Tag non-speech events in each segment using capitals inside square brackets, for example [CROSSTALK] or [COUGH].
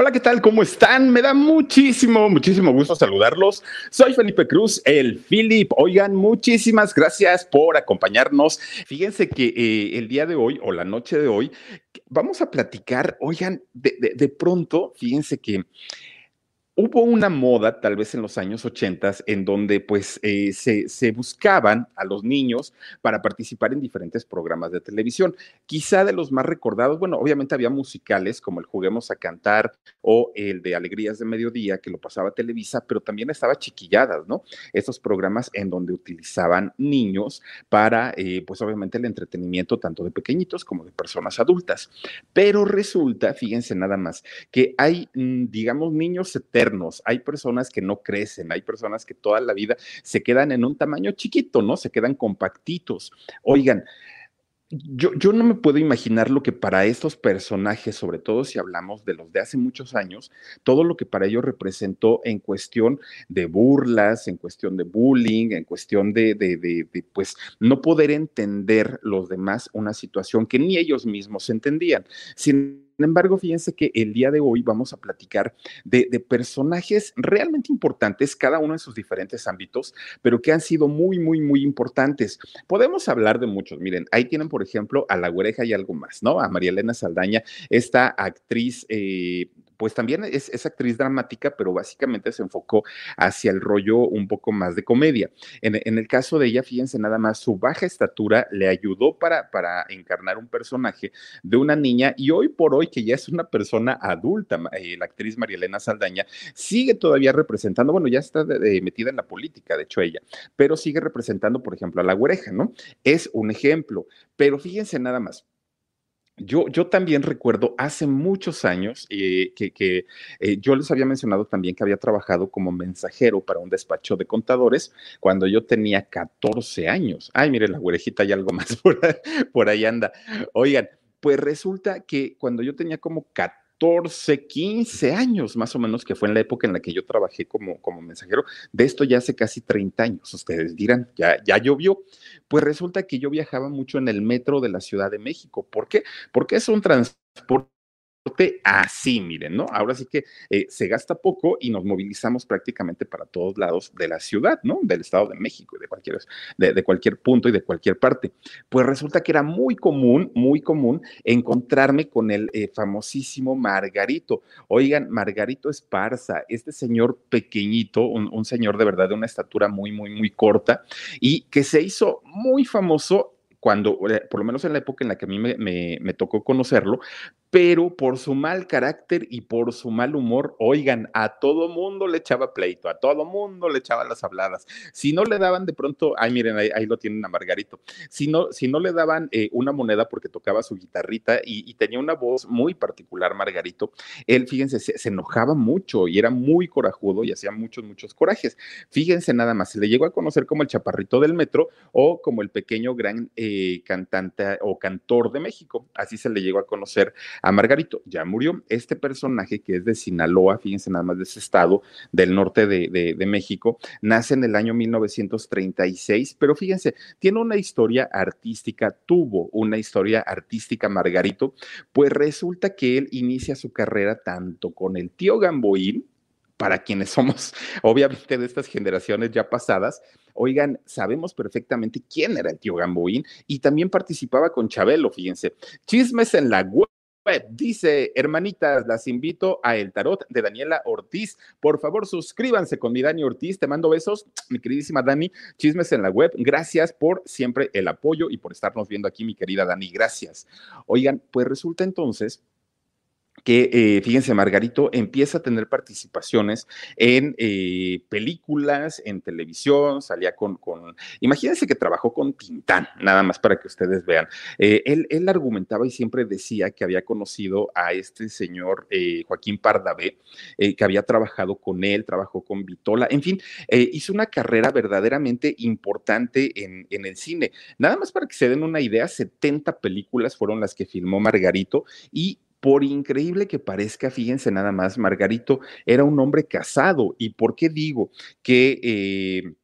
Hola, ¿qué tal? ¿Cómo están? Me da muchísimo, muchísimo gusto saludarlos. Soy Felipe Cruz, el Philip. Oigan, muchísimas gracias por acompañarnos. Fíjense que eh, el día de hoy o la noche de hoy vamos a platicar, oigan, de, pronto, fíjense que Hubo una moda, tal vez en los años 80, en donde pues eh, se, se, buscaban a los niños para participar en diferentes programas de televisión. Quizá de los más recordados, bueno, obviamente había musicales como el Juguemos a Cantar o el de Alegrías de Mediodía, que lo pasaba Televisa, pero también estaba Chiquilladas, ¿no? Estos programas en donde utilizaban niños para, eh, pues obviamente, el entretenimiento tanto de pequeñitos como de personas adultas. Pero resulta, fíjense nada más, que hay, mm, digamos, niños eternos hay personas que no crecen, hay personas que toda la vida se quedan en un tamaño chiquito, ¿no? Se quedan compactitos. Oigan, yo, yo, no me puedo imaginar lo que para estos personajes, sobre todo si hablamos de los de hace muchos años, todo lo que para ellos representó en cuestión de burlas, en cuestión de bullying, en cuestión de, de, pues, no poder entender los demás una situación que ni ellos mismos entendían. Sin embargo, fíjense que el día de hoy vamos a platicar de, personajes realmente importantes, cada uno en sus diferentes ámbitos, pero que han sido muy, muy, muy importantes. Podemos hablar de muchos. Miren, ahí tienen, por ejemplo, a La Güereja y algo más, ¿no? A María Elena Saldaña, esta actriz eh, pues también es, actriz dramática, pero básicamente se enfocó hacia el rollo un poco más de comedia. En, el caso de ella, fíjense nada más, su baja estatura le ayudó para, para encarnar un personaje de una niña y hoy por hoy, que ya es una persona adulta, eh, la actriz María Elena Saldaña, sigue todavía representando, bueno, ya está metida en la política, de hecho ella, pero sigue representando, por ejemplo, a la güereja, ¿no? Es un ejemplo, pero fíjense nada más yo, yo, también recuerdo hace muchos años eh, que, que eh, yo les había mencionado también que había trabajado como mensajero para un despacho de contadores cuando yo tenía 14 años. Ay, mire, la güerejita y algo más [LAUGHS] por por ahí anda. Oigan, pues resulta que cuando yo tenía como 14, 14, 15 años más o menos, que fue en la época en la que yo trabajé como, como mensajero. De esto ya hace casi 30 años. Ustedes dirán, ya, ya llovió. Pues resulta que yo viajaba mucho en el metro de la Ciudad de México. ¿Por qué? Porque es un transporte así, miren, ¿no? Ahora sí que eh, se gasta poco y nos movilizamos prácticamente para todos lados de la ciudad, ¿no? Del Estado de México y de cualquier, de, cualquier punto y de cualquier parte. Pues resulta que era muy común, muy común encontrarme con el eh, famosísimo Margarito. Oigan, Margarito Esparza, este señor pequeñito, un, señor de verdad de una estatura muy, muy, muy corta y que se hizo muy famoso cuando, eh, por lo menos en la época en la que a mí me, me, tocó conocerlo, pero por su mal carácter y por su mal humor, oigan, a todo mundo le echaba pleito, a todo mundo le echaba las habladas. Si no le daban de pronto, ay, miren, ahí, lo tienen a Margarito, si no, si no le daban eh, una moneda porque tocaba su guitarrita y, y, tenía una voz muy particular, Margarito, él, fíjense, se, se, enojaba mucho y era muy corajudo y hacía muchos, muchos corajes. Fíjense nada más, se le llegó a conocer como el chaparrito del metro o como el pequeño gran eh, cantante o cantor de México, así se le llegó a conocer a Margarito. Ya murió. Este personaje que es de Sinaloa, fíjense nada más de ese estado del norte de, de, México, nace en el año 1936, pero fíjense, tiene una historia artística, tuvo una historia artística Margarito, pues resulta que él inicia su carrera tanto con el tío Gamboín, para quienes somos [LAUGHS] obviamente de estas generaciones ya pasadas, oigan, sabemos perfectamente quién era el tío Gamboín y también participaba con Chabelo, fíjense. Chismes en la web Dice, hermanitas, las invito a El Tarot de Daniela Ortiz. Por favor, suscríbanse con mi Dani Ortiz. Te mando besos, mi queridísima Dani. Chismes en la web. Gracias por siempre el apoyo y por estarnos viendo aquí, mi querida Dani. Gracias. Oigan, pues resulta entonces que, eh, fíjense, Margarito empieza a tener participaciones en eh, películas, en televisión, salía con, con, imagínense que trabajó con Tintán, nada más para que ustedes vean. Eh, él, él, argumentaba y siempre decía que había conocido a este señor Joaquín Pardavé, que había trabajado con él, trabajó con Vitola, en fin, hizo una carrera verdaderamente importante en, en el cine. Nada más para que se den una idea, 70 películas fueron las que filmó Margarito y por increíble que parezca, fíjense nada más, Margarito era un hombre casado. ¿Y por qué digo que... Eh,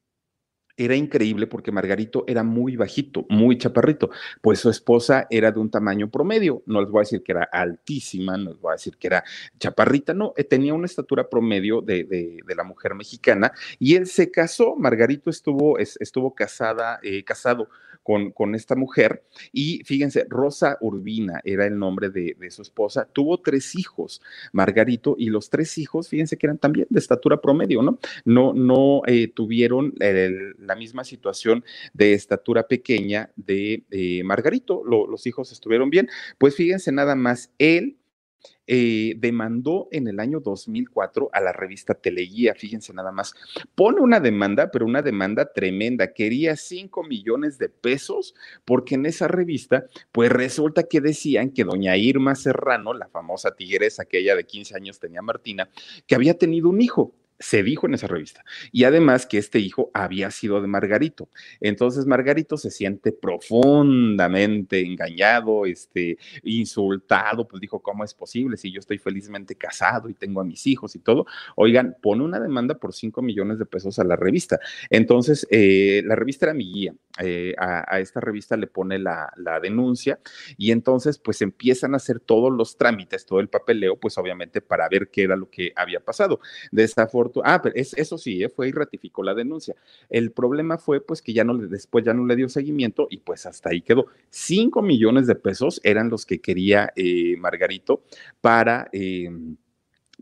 era increíble porque Margarito era muy bajito, muy chaparrito, pues su esposa era de un tamaño promedio, no les voy a decir que era altísima, no les voy a decir que era chaparrita, no, eh, tenía una estatura promedio de, de, la mujer mexicana y él se casó, Margarito estuvo, estuvo casada, eh, casado con, esta mujer. Y fíjense, Rosa Urbina era el nombre de, su esposa. Tuvo tres hijos, Margarito, y los tres hijos, fíjense que eran también de estatura promedio, ¿no? No, no eh, tuvieron la misma situación de estatura pequeña de eh, Margarito. los hijos estuvieron bien. Pues fíjense nada más, él eh, demandó en el año 2004 a la revista Teleguía, fíjense nada más, pone una demanda, pero una demanda tremenda, quería 5 millones de pesos, porque en esa revista, pues resulta que decían que doña Irma Serrano, la famosa tigresa, aquella de 15 años tenía Martina, que había tenido un hijo se dijo en esa revista. Y además que este hijo había sido de Margarito. Entonces Margarito se siente profundamente engañado, este, insultado, pues dijo, ¿cómo es posible si yo estoy felizmente casado y tengo a mis hijos y todo? Oigan, pone una demanda por 5 millones de pesos a la revista. Entonces, eh, la revista era mi guía. Eh, a, esta revista le pone la, la denuncia y entonces pues empiezan a hacer todos los trámites, todo el papeleo, pues obviamente para ver qué era lo que había pasado. De esta forma, ah, pero eso sí, eh, fue y ratificó la denuncia. El problema fue pues que ya no después ya no le dio seguimiento y pues hasta ahí quedó. Cinco millones de pesos eran los que quería eh, Margarito para em,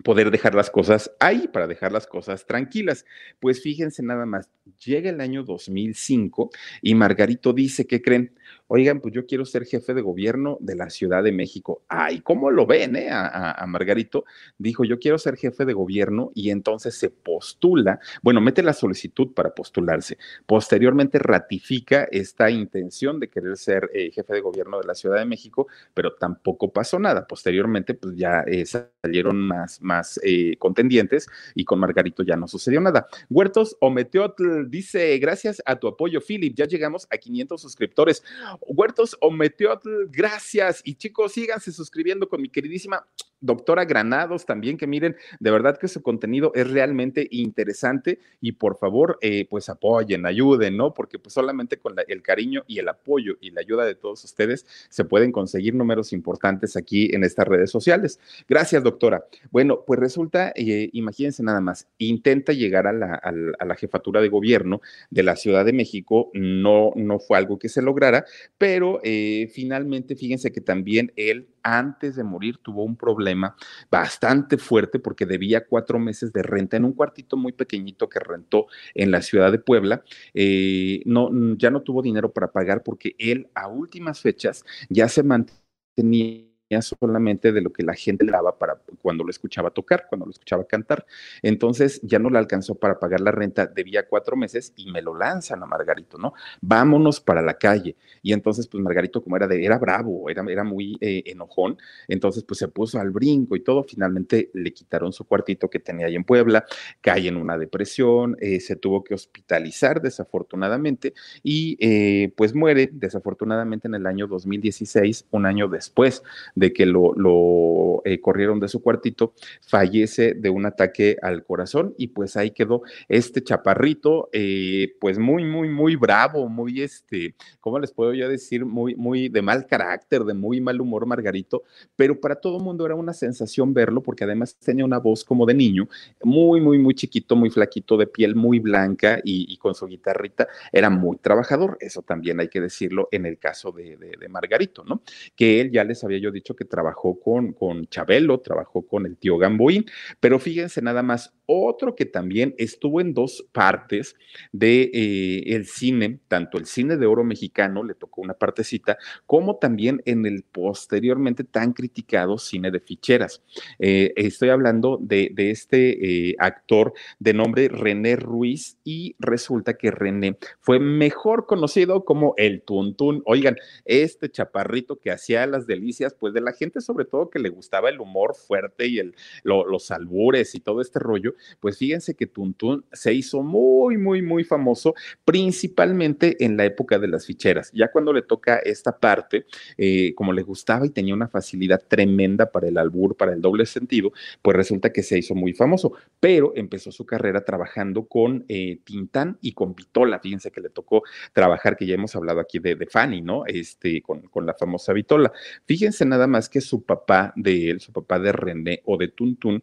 poder dejar las cosas ahí, para dejar las cosas tranquilas. Pues fíjense nada más, llega el año 2005 y Margarito dice, ¿qué creen? Oigan, pues yo quiero ser jefe de gobierno de la Ciudad de México. Ay, ¿cómo lo ven, eh? A, Margarito. Dijo, yo quiero ser jefe de gobierno y entonces se postula, bueno, mete la solicitud para postularse. Posteriormente ratifica esta intención de querer ser eh, jefe de gobierno de la Ciudad de México, pero tampoco pasó nada. Posteriormente, pues ya eh, salieron más, más contendientes y con Margarito ya no sucedió nada. Huertos Ometeotl dice, gracias a tu apoyo, Philip, ya llegamos a 500 suscriptores. Huertos o Meteotl, gracias. Y chicos, síganse suscribiendo con mi queridísima doctora Granados también, que miren, de verdad que su contenido es realmente interesante y por favor, eh, pues apoyen, ayuden, ¿no? Porque pues solamente con el cariño y el apoyo y la ayuda de todos ustedes se pueden conseguir números importantes aquí en estas redes sociales. Gracias, doctora. Bueno, pues resulta, eh, imagínense nada más, intenta llegar a la, a la, jefatura de gobierno de la Ciudad de México, no, no fue algo que se lograra, pero eh, finalmente, fíjense que también él antes de morir tuvo un problema bastante fuerte porque debía cuatro meses de renta en un cuartito muy pequeñito que rentó en la ciudad de Puebla. Eh, no, ya no tuvo dinero para pagar porque él a últimas fechas ya se mantenía solamente de lo que la gente le daba para cuando lo escuchaba tocar, cuando lo escuchaba cantar. Entonces ya no le alcanzó para pagar la renta, debía cuatro meses y me lo lanzan a Margarito, ¿no? Vámonos para la calle. Y entonces, pues Margarito, como era de, era bravo, era, era muy eh, enojón, entonces pues se puso al brinco y todo. Finalmente le quitaron su cuartito que tenía ahí en Puebla, cae en una depresión, eh, se tuvo que hospitalizar desafortunadamente y eh, pues muere desafortunadamente en el año 2016, un año después de que lo, eh, corrieron de su cuartito, fallece de un ataque al corazón y pues ahí quedó este chaparrito, eh, pues muy, muy, muy bravo, muy este, ¿cómo les puedo yo decir? Muy, muy de mal carácter, de muy mal humor Margarito, pero para todo mundo era una sensación verlo porque además tenía una voz como de niño, muy, muy, muy chiquito, muy flaquito, de piel muy blanca y, con su guitarrita, era muy trabajador, eso también hay que decirlo en el caso de, de Margarito, ¿no? Que él ya les había yo dicho que trabajó con, con Chabelo, trabajó con el tío Gamboín, pero fíjense nada más, otro que también estuvo en dos partes de eh, el cine, tanto el cine de oro mexicano, le tocó una partecita, como también en el posteriormente tan criticado cine de ficheras. Eh, estoy hablando de, este eh, actor de nombre René Ruiz y resulta que René fue mejor conocido como el Tuntún. Oigan, este chaparrito que hacía las delicias, pues de la gente sobre todo que le gustaba el humor fuerte y el, los albures y todo este rollo, pues fíjense que Tuntún se hizo muy, muy, muy famoso, principalmente en la época de las ficheras. Ya cuando le toca esta parte, eh, como le gustaba y tenía una facilidad tremenda para el albur, para el doble sentido, pues resulta que se hizo muy famoso, pero empezó su carrera trabajando con eh, Tintán y con Vitola. Fíjense que le tocó trabajar, que ya hemos hablado aquí de, de Fanny, ¿no? Este, con, con la famosa Vitola. Fíjense nada más que su papá de él, su papá de René o de Tuntún,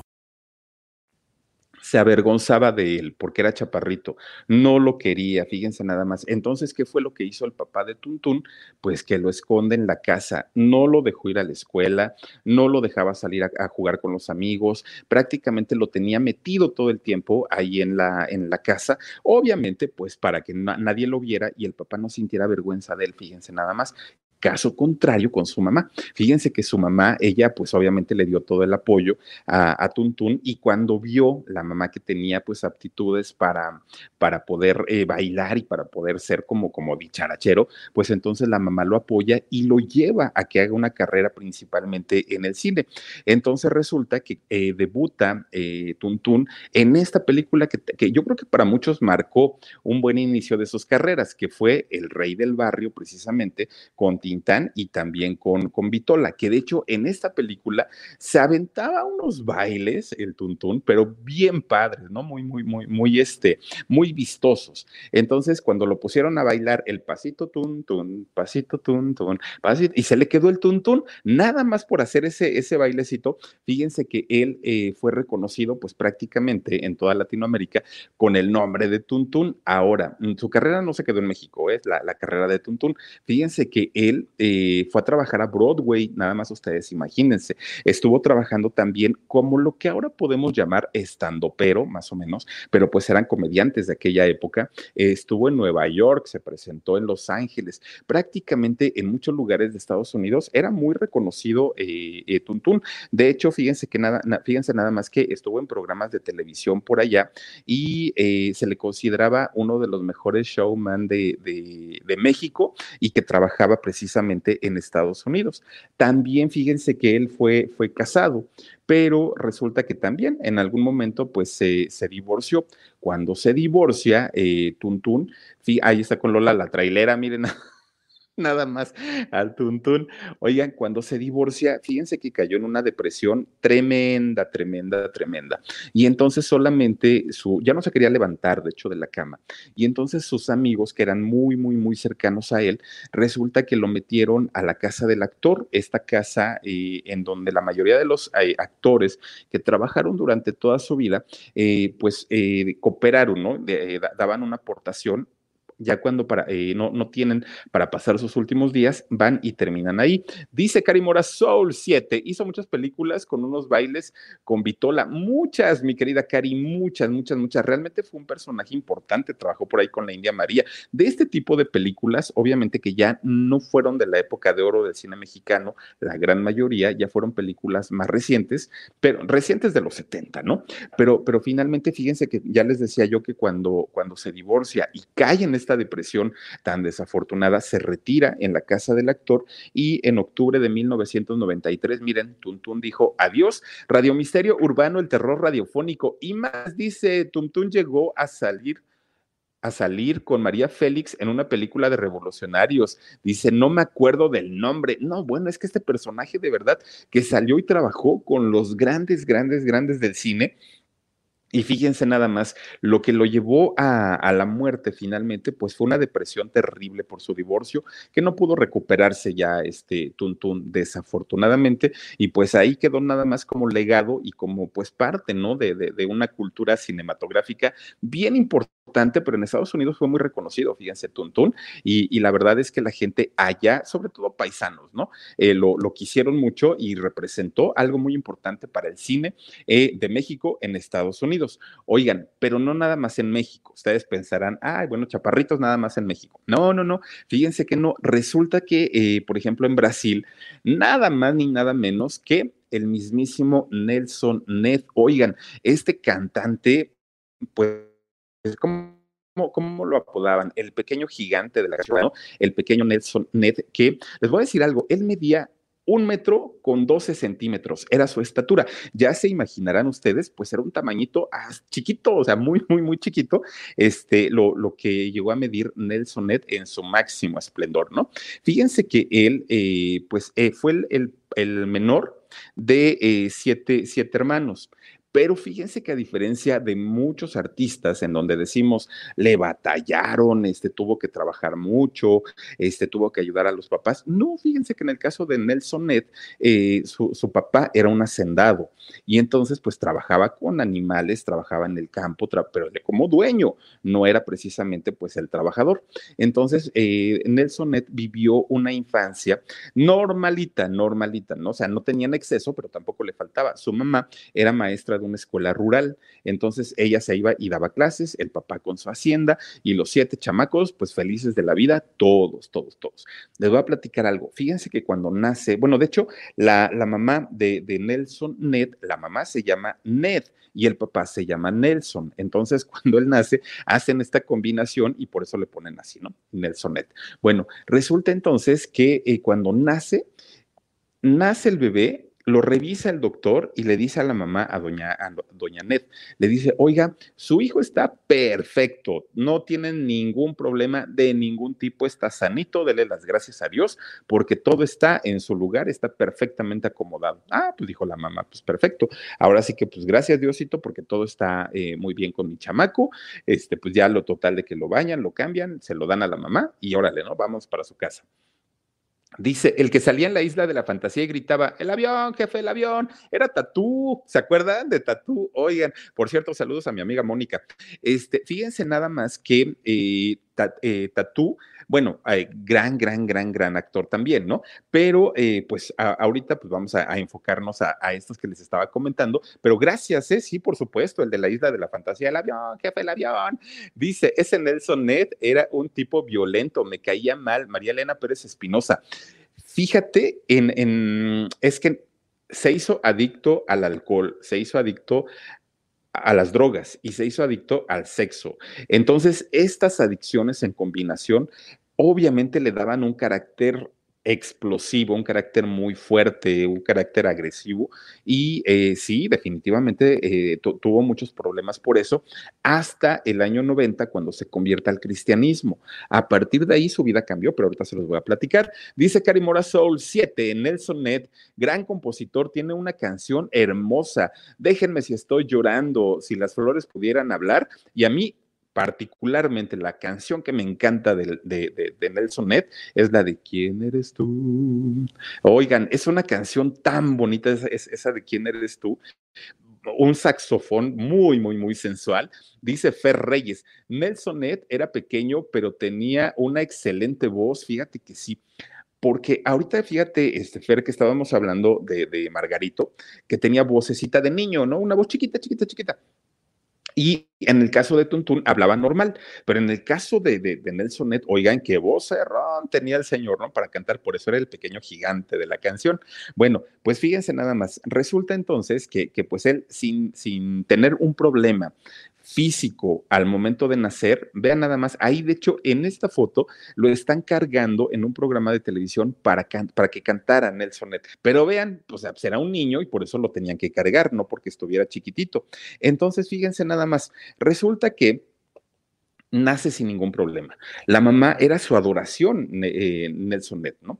se avergonzaba de él porque era chaparrito, no lo quería, fíjense nada más. Entonces, ¿qué fue lo que hizo el papá de Tuntún? Pues que lo esconde en la casa, no lo dejó ir a la escuela, no lo dejaba salir a, jugar con los amigos, prácticamente lo tenía metido todo el tiempo ahí en la, en la casa, obviamente pues para que na nadie lo viera y el papá no sintiera vergüenza de él, fíjense nada más. Caso contrario con su mamá. Fíjense que su mamá, ella pues obviamente le dio todo el apoyo a, a Tuntún y cuando vio la mamá que tenía pues aptitudes para, para poder eh, bailar y para poder ser como, como dicharachero, pues entonces la mamá lo apoya y lo lleva a que haga una carrera principalmente en el cine. Entonces resulta que eh, debuta eh, Tuntún en esta película que, que yo creo que para muchos marcó un buen inicio de sus carreras, que fue El Rey del Barrio precisamente con Tintán y también con, con Vitola, que de hecho en esta película se aventaba unos bailes, el tuntún, pero bien padres, ¿no? Muy, muy, muy, muy, este, muy vistosos. Entonces, cuando lo pusieron a bailar el pasito tuntún, pasito tuntún, pasito, y se le quedó el tuntún, nada más por hacer ese, ese bailecito, fíjense que él eh, fue reconocido pues prácticamente en toda Latinoamérica con el nombre de Tuntún. Ahora, su carrera no se quedó en México, es la, la carrera de Tuntún. Fíjense que él eh, fue a trabajar a Broadway, nada más ustedes imagínense. Estuvo trabajando también como lo que ahora podemos llamar estando pero, más o menos, pero pues eran comediantes de aquella época. Estuvo en Nueva York, se presentó en Los Ángeles, prácticamente en muchos lugares de Estados Unidos. Era muy reconocido eh, eh, Tuntún. De hecho, fíjense que nada, na, fíjense nada más que estuvo en programas de televisión por allá y eh, se le consideraba uno de los mejores showman de, de México y que trabajaba precisamente precisamente en Estados Unidos. También fíjense que él fue, fue casado, pero resulta que también en algún momento pues se, se divorció. Cuando se divorcia, eh, Tuntún, ahí está con Lola la trailera, miren. Nada más al tuntún. Oigan, cuando se divorcia, fíjense que cayó en una depresión tremenda, tremenda, tremenda. Y entonces solamente su, ya no se quería levantar, de hecho, de la cama. Y entonces sus amigos, que eran muy, muy, muy cercanos a él, resulta que lo metieron a la casa del actor, esta casa eh, en donde la mayoría de los eh, actores que trabajaron durante toda su vida, eh, pues eh, cooperaron, ¿no? De, daban una aportación ya cuando para, eh, no, no, tienen para pasar sus últimos días, van y terminan ahí. Dice Cari Mora, Soul 7, hizo muchas películas con unos bailes con Vitola, muchas, mi querida Cari, muchas, muchas, muchas. Realmente fue un personaje importante, trabajó por ahí con la India María. De este tipo de películas, obviamente que ya no fueron de la época de oro del cine mexicano, la gran mayoría ya fueron películas más recientes, pero recientes de los 70, ¿no? Pero, pero finalmente, fíjense que ya les decía yo que cuando, cuando se divorcia y cae en esta depresión tan desafortunada, se retira en la casa del actor y en octubre de 1993, miren, Tuntún dijo adiós, Radio Misterio Urbano, el terror radiofónico y más, dice, Tuntún llegó a salir a salir con María Félix en una película de revolucionarios. Dice, no me acuerdo del nombre. No, bueno, es que este personaje de verdad que salió y trabajó con los grandes, grandes, grandes del cine, y fíjense nada más, lo que lo llevó a, a, la muerte finalmente, pues fue una depresión terrible por su divorcio, que no pudo recuperarse ya este Tuntún desafortunadamente, y pues ahí quedó nada más como legado y como pues parte, ¿no? De, de, de una cultura cinematográfica bien importante, pero en Estados Unidos fue muy reconocido, fíjense, Tuntún, y, y la verdad es que la gente allá, sobre todo paisanos, ¿no? Eh, lo, lo, quisieron mucho y representó algo muy importante para el cine eh, de México en Estados Unidos. Oigan, pero no nada más en México. Ustedes pensarán, ay, bueno, chaparritos nada más en México. No, no, no. Fíjense que no. Resulta que, eh, por ejemplo, en Brasil, nada más ni nada menos que el mismísimo Nelson Ned. Oigan, este cantante, pues, ¿cómo? ¿Cómo, lo apodaban? El pequeño gigante de la ciudad, ¿no? El pequeño Nelson Ned, que les voy a decir algo, él medía un metro con 12 centímetros, era su estatura. Ya se imaginarán ustedes, pues era un tamañito ah, chiquito, o sea, muy, muy, muy chiquito, este, lo, lo que llegó a medir Nelson Ned en su máximo esplendor, ¿no? Fíjense que él, eh, pues, eh, fue el, el, el, menor de eh, siete, siete hermanos. Pero fíjense que a diferencia de muchos artistas en donde decimos le batallaron, este tuvo que trabajar mucho, este tuvo que ayudar a los papás, no, fíjense que en el caso de Nelson Ned, eh, su, papá era un hacendado y entonces pues trabajaba con animales, trabajaba en el campo, pero como dueño, no era precisamente pues el trabajador. Entonces eh, Nelson Ned vivió una infancia normalita, normalita, ¿no? O sea, no tenía en exceso, pero tampoco le faltaba. Su mamá era maestra una escuela rural. Entonces ella se iba y daba clases, el papá con su hacienda y los siete chamacos, pues felices de la vida, todos, todos, todos. Les voy a platicar algo. Fíjense que cuando nace, bueno, de hecho, la, la mamá de, de Nelson Ned, la mamá se llama Ned y el papá se llama Nelson. Entonces, [LAUGHS] cuando él nace, hacen esta combinación y por eso le ponen así, ¿no? Nelson Ned. Bueno, resulta entonces que eh, cuando nace, nace el bebé, lo revisa el doctor y le dice a la mamá, a doña, a doña Ned, le dice, oiga, su hijo está perfecto, no tiene ningún problema de ningún tipo, está sanito, dele las gracias a Dios, porque todo está en su lugar, está perfectamente acomodado. Ah, pues dijo la mamá, pues perfecto. Ahora sí que, pues gracias Diosito, porque todo está eh, muy bien con mi chamaco, este, pues ya lo total de que lo bañan, lo cambian, se lo dan a la mamá y órale, ¿no? Vamos para su casa. Dice, el que salía en la isla de la fantasía y gritaba, el avión, jefe, el avión, era Tatú, ¿se acuerdan de Tatú? Oigan, por cierto, saludos a mi amiga Mónica. Este, fíjense nada más que eh, eh, Tatú, bueno, eh, gran, gran, gran, gran actor también, ¿no? Pero eh, pues a, ahorita pues vamos a, enfocarnos a, estos que les estaba comentando, pero gracias, ¿eh? Sí, por supuesto, el de la isla de la fantasía, el avión, jefe, el avión. Dice, ese Nelson Ned era un tipo violento, me caía mal, María Elena Pérez Espinosa. Fíjate en, en, es que se hizo adicto al alcohol, se hizo adicto a las drogas y se hizo adicto al sexo. Entonces, estas adicciones en combinación obviamente le daban un carácter explosivo, un carácter muy fuerte, un carácter agresivo y eh, sí, definitivamente eh, tuvo muchos problemas por eso hasta el año 90 cuando se convierte al cristianismo. A partir de ahí su vida cambió, pero ahorita se los voy a platicar. Dice Karimora Soul 7, Nelson Ned, gran compositor, tiene una canción hermosa. Déjenme si estoy llorando, si las flores pudieran hablar y a mí particularmente la canción que me encanta de, de, de, Nelson Ned es la de ¿Quién eres tú? Oigan, es una canción tan bonita, es, es, esa de ¿Quién eres tú? Un saxofón muy, muy, muy sensual. Dice Fer Reyes, Nelson Ned era pequeño, pero tenía una excelente voz, fíjate que sí. Porque ahorita, fíjate, este Fer, que estábamos hablando de, de Margarito, que tenía vocecita de niño, ¿no? Una voz chiquita, chiquita, chiquita y en el caso de Tuntún hablaba normal, pero en el caso de, Nelson Ned, oigan qué voz cerrón tenía el señor, ¿no? Para cantar, por eso era el pequeño gigante de la canción. Bueno, pues fíjense nada más, resulta entonces que, que pues él, sin, sin tener un problema físico al momento de nacer, vean nada más, ahí de hecho en esta foto lo están cargando en un programa de televisión para, para que cantara Nelson Ned, pero vean, pues será un niño y por eso lo tenían que cargar, no porque estuviera chiquitito. Entonces, fíjense nada más, resulta que nace sin ningún problema. La mamá era su adoración, eh, Nelson Net, ¿no?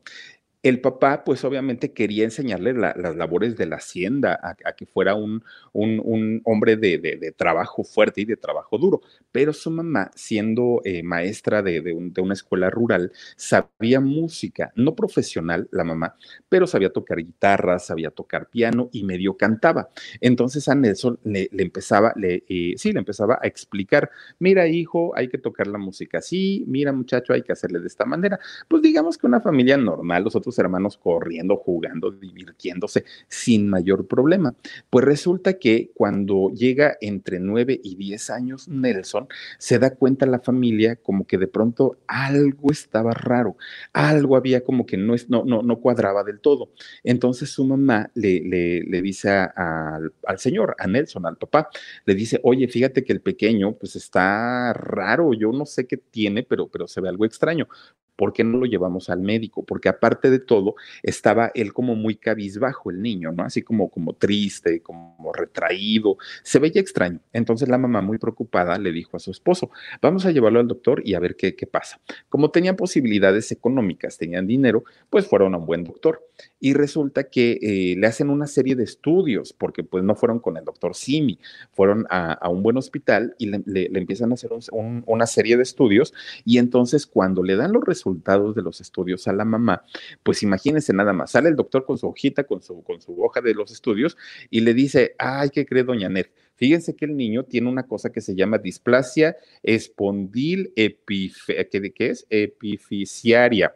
El papá, pues obviamente quería enseñarle las labores de la hacienda, a, que fuera un, un, hombre de, trabajo fuerte y de trabajo duro. Pero su mamá, siendo eh, maestra de, una escuela rural, sabía música, no profesional la mamá, pero sabía tocar guitarra, sabía tocar piano y medio cantaba. Entonces a Nelson le, empezaba, le, eh, sí, le empezaba a explicar, mira hijo, hay que tocar la música así, mira muchacho, hay que hacerle de esta manera. Pues digamos que una familia normal, los otros hermanos corriendo, jugando, divirtiéndose sin mayor problema. Pues resulta que cuando llega entre 9 y 10 años, Nelson se da cuenta la familia como que de pronto algo estaba raro, algo había como que no, no, no, no cuadraba del todo. Entonces su mamá le, le, dice al, al señor, a Nelson, al papá, le dice, oye, fíjate que el pequeño pues está raro, yo no sé qué tiene, pero, pero se ve algo extraño. ¿Por qué no lo llevamos al médico? Porque aparte de todo, estaba él como muy cabizbajo, el niño, ¿no? Así como, como triste, como retraído, se veía extraño. Entonces la mamá, muy preocupada, le dijo a su esposo, vamos a llevarlo al doctor y a ver qué, qué pasa. Como tenían posibilidades económicas, tenían dinero, pues fueron a un buen doctor. Y resulta que eh, le hacen una serie de estudios, porque pues no fueron con el doctor Simi, fueron a, un buen hospital y le, empiezan a hacer una serie de estudios y entonces cuando le dan los resultados, resultados de los estudios a la mamá, pues imagínense nada más, sale el doctor con su hojita, con su, con su hoja de los estudios y le dice, ay, ¿qué cree doña Net? Fíjense que el niño tiene una cosa que se llama displasia espondil epif ¿qué, ¿qué es? epificiaria.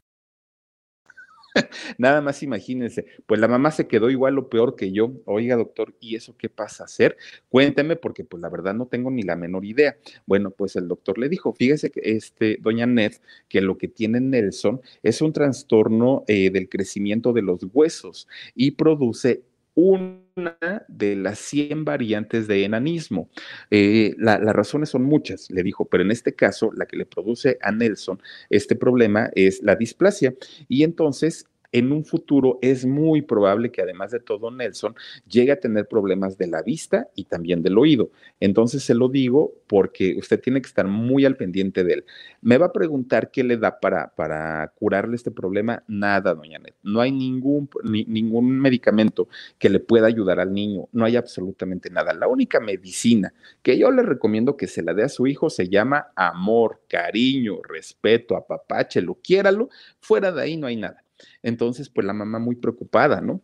[LAUGHS] Nada más imagínense, pues la mamá se quedó igual o peor que yo. Oiga, doctor, ¿y eso qué pasa a hacer? Cuénteme, porque pues la verdad no tengo ni la menor idea. Bueno, pues el doctor le dijo, fíjese que este, doña Ned, que lo que tiene Nelson es un trastorno eh, del crecimiento de los huesos y produce una de las 100 variantes de enanismo. Eh, las razones son muchas, le dijo, pero en este caso la que le produce a Nelson este problema es la displasia. Y entonces en un futuro es muy probable que además de todo Nelson llegue a tener problemas de la vista y también del oído. Entonces se lo digo porque usted tiene que estar muy al pendiente de él. Me va a preguntar qué le da para, para curarle este problema. Nada, doña Net. No hay ningún, ningún medicamento que le pueda ayudar al niño. No hay absolutamente nada. La única medicina que yo le recomiendo que se la dé a su hijo se llama amor, cariño, respeto, apapache, lo quiéralo. Fuera de ahí no hay nada. Entonces, pues la mamá muy preocupada, ¿no?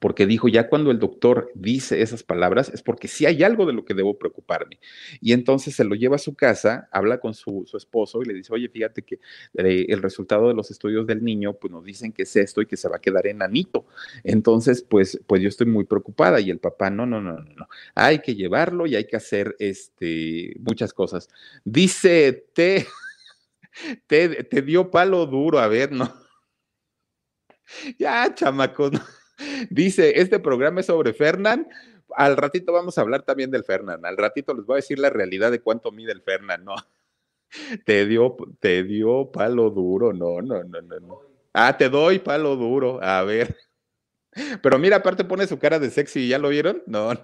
Porque dijo, ya cuando el doctor dice esas palabras es porque sí hay algo de lo que debo preocuparme. Y entonces se lo lleva a su casa, habla con su, esposo y le dice, oye, fíjate que eh, el resultado de los estudios del niño, pues nos dicen que es esto y que se va a quedar enanito. Entonces, pues, pues yo estoy muy preocupada. Y el papá, no, no, no, no, hay que llevarlo y hay que hacer este, muchas cosas. Dice, te, [LAUGHS] te, te dio palo duro, a ver, ¿no? Ya, chamacos. [LAUGHS] Dice, este programa es sobre Fernán. Al ratito vamos a hablar también del Fernán. Al ratito les voy a decir la realidad de cuánto mide el Fernán, ¿no? [LAUGHS] Te dio, te dio palo duro, no, no, no, no, no. Ah, te doy palo duro, a ver. [LAUGHS] Pero mira, aparte pone su cara de sexy, ¿ya lo vieron? No, no.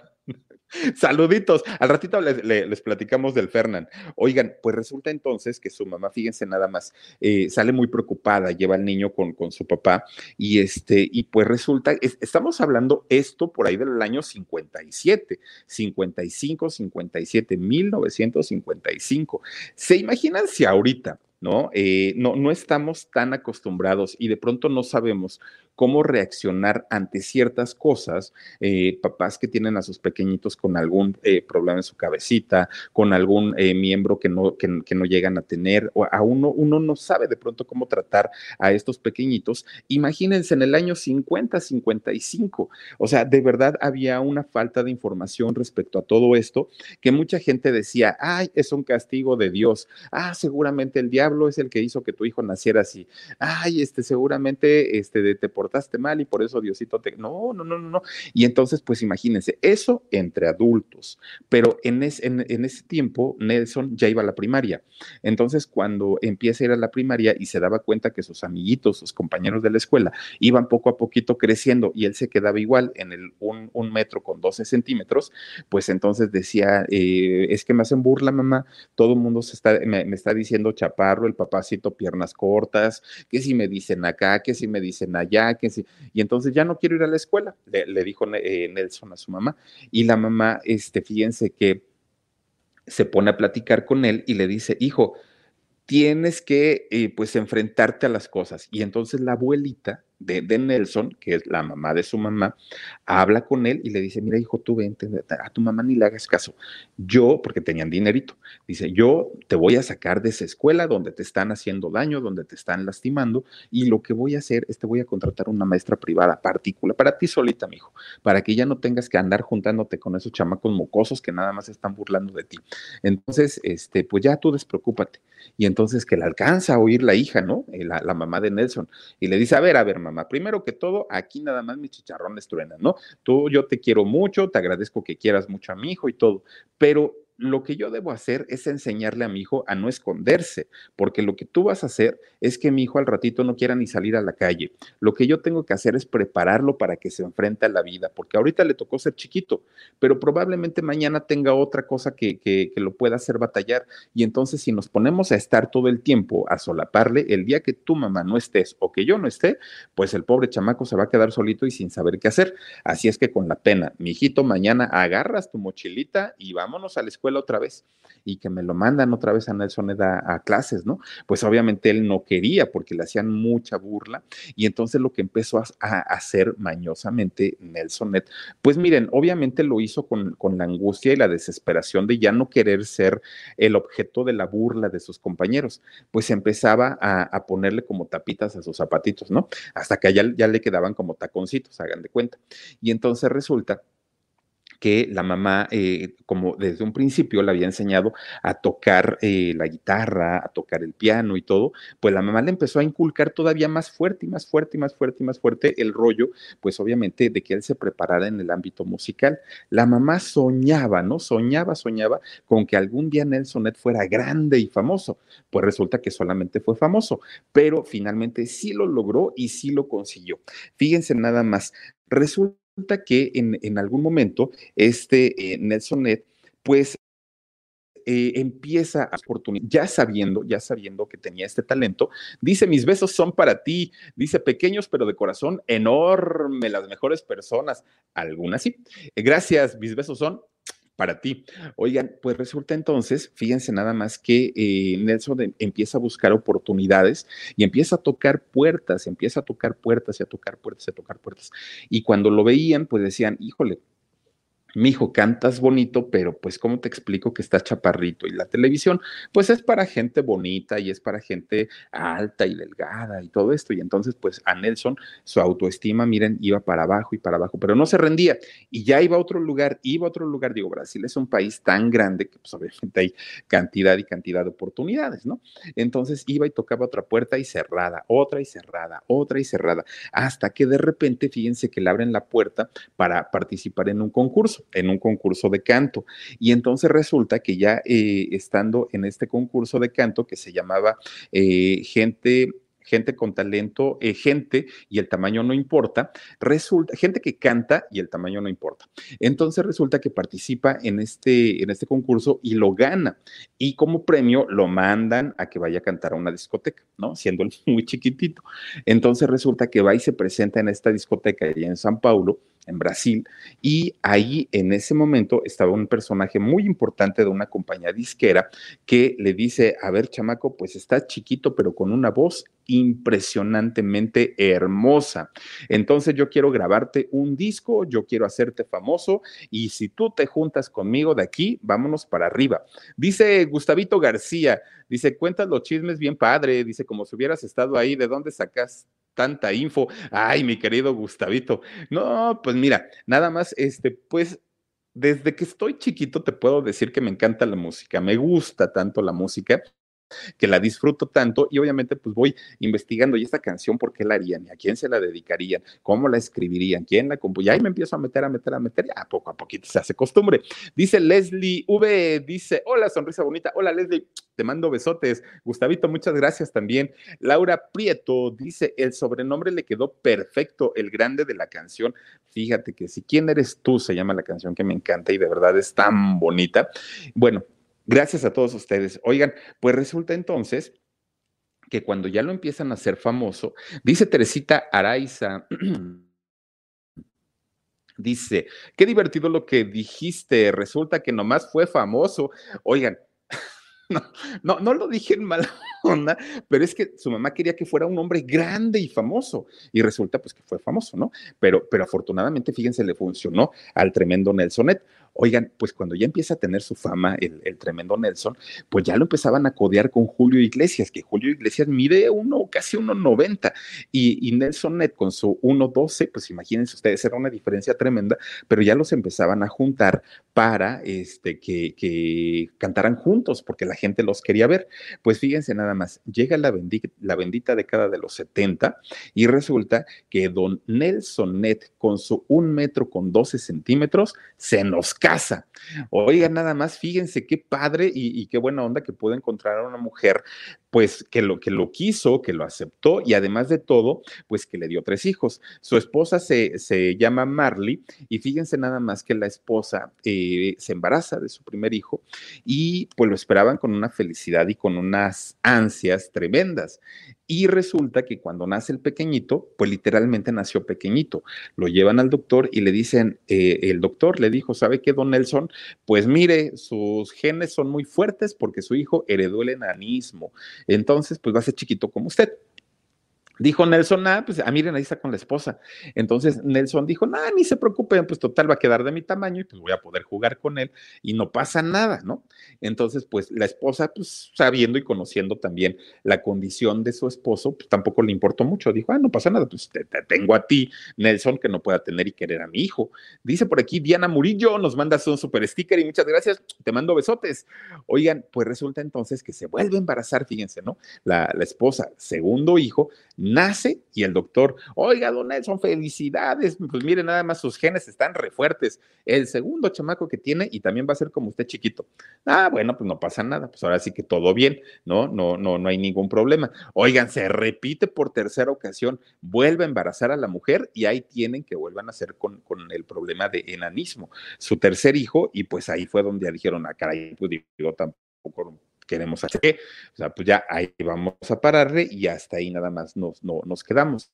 [LAUGHS] Saluditos. Al ratito les, platicamos del Fernán. Oigan, pues resulta entonces que su mamá, fíjense nada más, eh, sale muy preocupada, lleva al niño con, con, su papá y este, y pues resulta, estamos hablando esto por ahí del año 57, 55, 57, 1955. ¿Se imaginan si ahorita ¿no? Eh, no, no estamos tan acostumbrados y de pronto no sabemos cómo reaccionar ante ciertas cosas, eh, papás que tienen a sus pequeñitos con algún eh, problema en su cabecita, con algún miembro que no, que, no llegan a tener, o a uno, uno no sabe de pronto cómo tratar a estos pequeñitos. Imagínense en el año 50, 55, o sea, de verdad había una falta de información respecto a todo esto, que mucha gente decía, ay, es un castigo de Dios, ah, seguramente el diablo es el que hizo que tu hijo naciera así, ay, este, seguramente, este, te portaste mal y por eso Diosito te... No, no, no, no, no. Y entonces, pues imagínense, eso entre adultos, pero en, es, en ese tiempo Nelson ya iba a la primaria. Entonces, cuando empieza a ir a la primaria y se daba cuenta que sus amiguitos, sus compañeros de la escuela, iban poco a poquito creciendo y él se quedaba igual en el un, un metro con 12 centímetros, pues entonces decía, eh, es que me hacen burla, mamá, todo el mundo se está, me, me, está diciendo chaparro, el papacito piernas cortas, que si me dicen acá, que si me dicen allá, que si, y entonces ya no quiero ir a la escuela, le, dijo eh, Nelson a su mamá, y la mamá, este, fíjense que se pone a platicar con él y le dice, hijo, tienes que eh, pues enfrentarte a las cosas. Y entonces la abuelita de, Nelson, que es la mamá de su mamá, habla con él y le dice, mira hijo, tú vente, a tu mamá ni le hagas caso. Yo, porque tenían dinerito, dice, yo te voy a sacar de esa escuela donde te están haciendo daño, donde te están lastimando, y lo que voy a hacer es te voy a contratar una maestra privada particular para ti solita, mi hijo, para que ya no tengas que andar juntándote con esos chamacos mocosos que nada más están burlando de ti. Entonces, este, pues ya tú despreocúpate. Y entonces que le alcanza a oír la hija, ¿no? Eh, la, la mamá de Nelson, y le dice, a ver, a ver, mamá, primero que todo, aquí nada más mis chicharrones truenan, ¿no? Tú, yo te quiero mucho, te agradezco que quieras mucho a mi hijo y todo, pero lo que yo debo hacer es enseñarle a mi hijo a no esconderse, porque lo que tú vas a hacer es que mi hijo al ratito no quiera ni salir a la calle. Lo que yo tengo que hacer es prepararlo para que se enfrente a la vida, porque ahorita le tocó ser chiquito, pero probablemente mañana tenga otra cosa que, que, que lo pueda hacer batallar. Y entonces si nos ponemos a estar todo el tiempo a solaparle, el día que tu mamá no estés o que yo no esté, pues el pobre chamaco se va a quedar solito y sin saber qué hacer. Así es que con la pena, mi hijito, mañana agarras tu mochilita y vámonos a la escuela otra vez y que me lo mandan otra vez a Nelson Ed a, clases, ¿no? Pues obviamente él no quería porque le hacían mucha burla y entonces lo que empezó a, a hacer mañosamente Nelson Ed, pues miren, obviamente lo hizo con, con, la angustia y la desesperación de ya no querer ser el objeto de la burla de sus compañeros, pues empezaba a, a ponerle como tapitas a sus zapatitos, ¿no? Hasta que ya, ya le quedaban como taconcitos, hagan de cuenta. Y entonces resulta que la mamá, eh, como desde un principio le había enseñado a tocar eh, la guitarra, a tocar el piano y todo, pues la mamá le empezó a inculcar todavía más fuerte y más fuerte y más fuerte y más fuerte el rollo, pues obviamente de que él se preparara en el ámbito musical. La mamá soñaba, ¿no? Soñaba, soñaba con que algún día Nelson Ed fuera grande y famoso. Pues resulta que solamente fue famoso, pero finalmente sí lo logró y sí lo consiguió. Fíjense nada más, resulta resulta que en, en, algún momento este eh, Nelson Ned, pues eh, empieza a oportunidad, ya sabiendo, ya sabiendo que tenía este talento, dice, mis besos son para ti, dice, pequeños pero de corazón enorme, las mejores personas, algunas sí. Gracias, mis besos son para ti. Oigan, pues resulta entonces, fíjense nada más que eh, Nelson de, empieza a buscar oportunidades y empieza a tocar puertas, empieza a tocar puertas y a tocar puertas y a tocar puertas. Y cuando lo veían, pues decían, híjole, mi hijo, cantas bonito, pero pues, ¿cómo te explico que estás chaparrito? Y la televisión, pues es para gente bonita y es para gente alta y delgada y todo esto. Y entonces, pues a Nelson, su autoestima, miren, iba para abajo y para abajo, pero no se rendía. Y ya iba a otro lugar, iba a otro lugar. Digo, Brasil es un país tan grande que, pues, obviamente hay cantidad y cantidad de oportunidades, ¿no? Entonces iba y tocaba otra puerta y cerrada, otra y cerrada, otra y cerrada, hasta que de repente, fíjense que le abren la puerta para participar en un concurso en un concurso de canto. Y entonces resulta que ya eh, estando en este concurso de canto que se llamaba eh, Gente gente con talento, eh, gente y el tamaño no importa, resulta, gente que canta y el tamaño no importa. Entonces resulta que participa en este, en este concurso y lo gana. Y como premio lo mandan a que vaya a cantar a una discoteca, ¿no? Siendo [LAUGHS] muy chiquitito. Entonces resulta que va y se presenta en esta discoteca allá en San Paulo en Brasil, y ahí en ese momento estaba un personaje muy importante de una compañía disquera que le dice, a ver, chamaco, pues estás chiquito, pero con una voz impresionantemente hermosa. Entonces yo quiero grabarte un disco, yo quiero hacerte famoso y si tú te juntas conmigo de aquí, vámonos para arriba. Dice Gustavito García, dice, cuentas los chismes bien padre, dice, como si hubieras estado ahí, ¿de dónde sacas tanta info? Ay, mi querido Gustavito. No, pues mira, nada más, este, pues desde que estoy chiquito te puedo decir que me encanta la música, me gusta tanto la música que la disfruto tanto y obviamente pues voy investigando y esta canción por qué la harían y a quién se la dedicarían, cómo la escribirían, quién la compuso. Y ahí me empiezo a meter, a meter, a meter, ya poco a poquito se hace costumbre. Dice Leslie V, dice, hola, sonrisa bonita, hola Leslie, te mando besotes. Gustavito, muchas gracias también. Laura Prieto dice, el sobrenombre le quedó perfecto, el grande de la canción. Fíjate que si quién eres tú se llama la canción que me encanta y de verdad es tan bonita. Bueno, Gracias a todos ustedes. Oigan, pues resulta entonces que cuando ya lo empiezan a hacer famoso, dice Teresita Araiza, [CLEARS THROAT] dice, qué divertido lo que dijiste, resulta que nomás fue famoso. Oigan, no, no, no lo dije en mala [LAUGHS] onda, pero es que su mamá quería que fuera un hombre grande y famoso, y resulta pues que fue famoso, ¿no? Pero, pero afortunadamente, fíjense, le funcionó al tremendo Nelsonet. Oigan, pues cuando ya empieza a tener su fama el, tremendo Nelson, pues ya lo empezaban a codear con Julio Iglesias, que Julio Iglesias mide uno, casi 1,90 y, y Nelson Net con su 1,12, pues imagínense ustedes, era una diferencia tremenda, pero ya los empezaban a juntar para este, que, que cantaran juntos, porque la gente los quería ver. Pues fíjense nada más, llega la bendita, la bendita década de los 70 y resulta que don Nelson Net con su 1 metro con 12 centímetros se nos casa. Oiga, nada más, fíjense qué padre y, qué buena onda que pudo encontrar a una mujer, pues que lo, que lo quiso, que lo aceptó y además de todo, pues que le dio tres hijos. Su esposa se, se llama Marley y fíjense nada más que la esposa eh, se embaraza de su primer hijo y pues lo esperaban con una felicidad y con unas ansias tremendas. Y resulta que cuando nace el pequeñito, pues literalmente nació pequeñito. Lo llevan al doctor y le dicen, eh, el doctor le dijo, ¿sabe qué, don Nelson? Pues mire, sus genes son muy fuertes porque su hijo heredó el enanismo. Entonces, pues va a ser chiquito como usted. Dijo Nelson, ah, pues, ah, miren, ahí está con la esposa. Entonces Nelson dijo, no, ni se preocupen, pues total va a quedar de mi tamaño y pues voy a poder jugar con él y no pasa nada, ¿no? Entonces, pues la esposa, pues sabiendo y conociendo también la condición de su esposo, pues tampoco le importó mucho. Dijo, ah, no pasa nada, pues te, tengo a ti, Nelson, que no pueda tener y querer a mi hijo. Dice por aquí Diana Murillo, nos mandas un super sticker y muchas gracias, te mando besotes. Oigan, pues resulta entonces que se vuelve a embarazar, fíjense, ¿no? La, la esposa, segundo hijo, nace y el doctor, oiga, don Nelson, felicidades, pues mire, nada más sus genes están refuertes. El segundo chamaco que tiene y también va a ser como usted chiquito. Ah, bueno, pues no pasa nada, pues ahora sí que todo bien, ¿no? No, no, no hay ningún problema. Oigan, se repite por tercera ocasión, vuelve a embarazar a la mujer y ahí tienen que vuelvan a hacer con, con el problema de enanismo. Su tercer hijo, y pues ahí fue donde dijeron, ah, caray, pues digo, tampoco queremos hacer. O sea, pues ya ahí vamos a pararle y hasta ahí nada más nos, no, nos quedamos.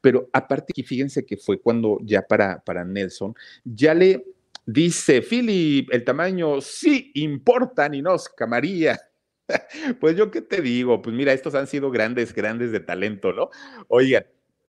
Pero aparte que fíjense que fue cuando ya para, para Nelson, ya le dice, Philip, el tamaño sí importa, Ninosca María. [LAUGHS] Pues yo qué te digo, pues mira, estos han sido grandes, grandes de talento, ¿no? Oigan,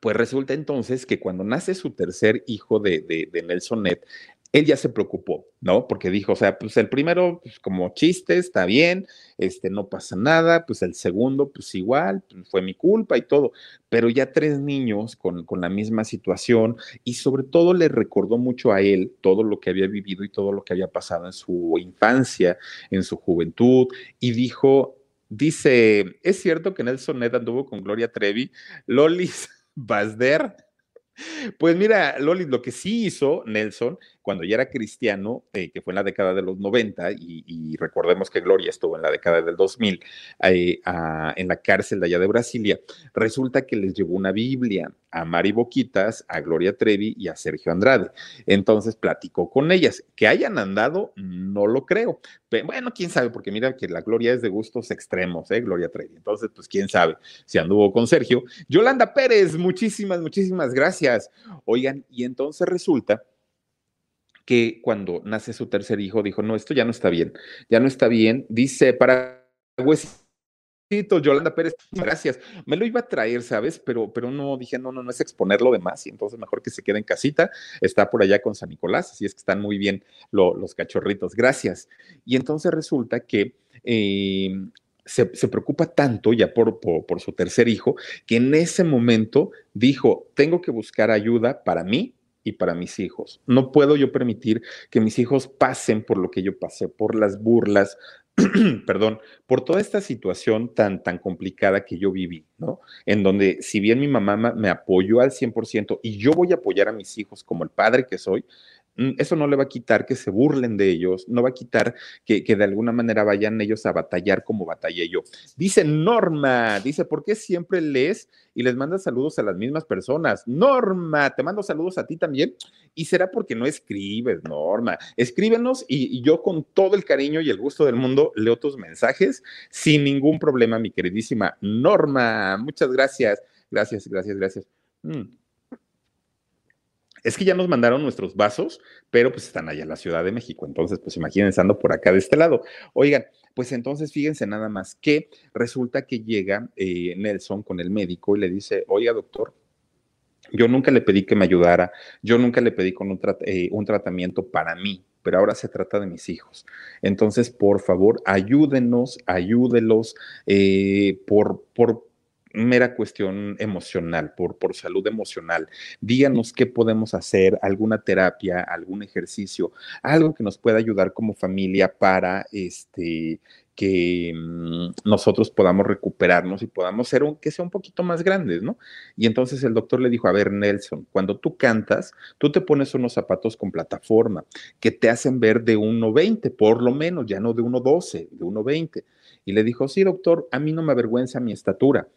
Pues resulta entonces que cuando nace su tercer hijo de, de, Nelson Net, él ya se preocupó, ¿no? Porque dijo, o sea, pues el primero, pues como chiste, está bien, este, no pasa nada, pues el segundo, pues igual, pues, fue mi culpa y todo, pero ya tres niños con, con, la misma situación y sobre todo le recordó mucho a él todo lo que había vivido y todo lo que había pasado en su infancia, en su juventud, y dijo, dice, es cierto que Nelson Ned anduvo con Gloria Trevi, Lolis Basder. Pues mira, Loli, lo que sí hizo Nelson cuando ya era cristiano, eh, que fue en la década de los 90, y, recordemos que Gloria estuvo en la década del 2000 eh, en la cárcel de allá de Brasilia, resulta que les llevó una Biblia a Mari Boquitas, a Gloria Trevi y a Sergio Andrade. Entonces platicó con ellas. Que hayan andado, no lo creo. Pero, bueno, quién sabe, porque mira que la Gloria es de gustos extremos, ¿eh? Gloria Trevi. Entonces, pues quién sabe si anduvo con Sergio. Yolanda Pérez, muchísimas, muchísimas gracias. Oigan, y entonces resulta que cuando nace su tercer hijo dijo, no, esto ya no está bien, ya no está bien. Dice, para Yolanda Pérez, gracias. Me lo iba a traer, ¿sabes? Pero, pero no, dije, no, no, no es exponerlo de más, y entonces mejor que se quede en casita. Está por allá con San Nicolás, así es que están muy bien los cachorritos. Gracias. Y entonces resulta que eh, se, preocupa tanto ya por, por su tercer hijo, que en ese momento dijo, tengo que buscar ayuda para mí, y para mis hijos. No puedo yo permitir que mis hijos pasen por lo que yo pasé, por las burlas, [CLEARS THROAT] perdón, por toda esta situación tan, tan complicada que yo viví, ¿no? En donde si bien mi mamá me apoyó al 100% y yo voy a apoyar a mis hijos como el padre que soy, eso no le va a quitar que se burlen de ellos, no va a quitar que, de alguna manera vayan ellos a batallar como batallé yo. Dice Norma, dice, ¿por qué siempre lees y les mandas saludos a las mismas personas? Norma, te mando saludos a ti también. Y será porque no escribes, Norma. Escríbenos y, y yo con todo el cariño y el gusto del mundo leo tus mensajes sin ningún problema, mi queridísima Norma. Muchas gracias. Gracias, gracias, gracias. Mm. Es que ya nos mandaron nuestros vasos, pero pues están allá en la Ciudad de México. Entonces, pues imagínense, ando por acá de este lado. Oigan, pues entonces fíjense nada más que resulta que llega eh, Nelson con el médico y le dice, oiga, doctor, yo nunca le pedí que me ayudara, yo nunca le pedí con un, eh, tratamiento para mí, pero ahora se trata de mis hijos. Entonces, por favor, ayúdenos, ayúdelos eh, por, por, mera cuestión emocional, por, por salud emocional. Díganos qué podemos hacer, alguna terapia, algún ejercicio, algo que nos pueda ayudar como familia para este que mm, nosotros podamos recuperarnos y podamos ser un, que sea un poquito más grandes, ¿no? Y entonces el doctor le dijo, a ver, Nelson, cuando tú cantas, tú te pones unos zapatos con plataforma que te hacen ver de 1,20, por lo menos, ya no de 1,12, de 1,20. Y le dijo, sí, doctor, a mí no me avergüenza mi estatura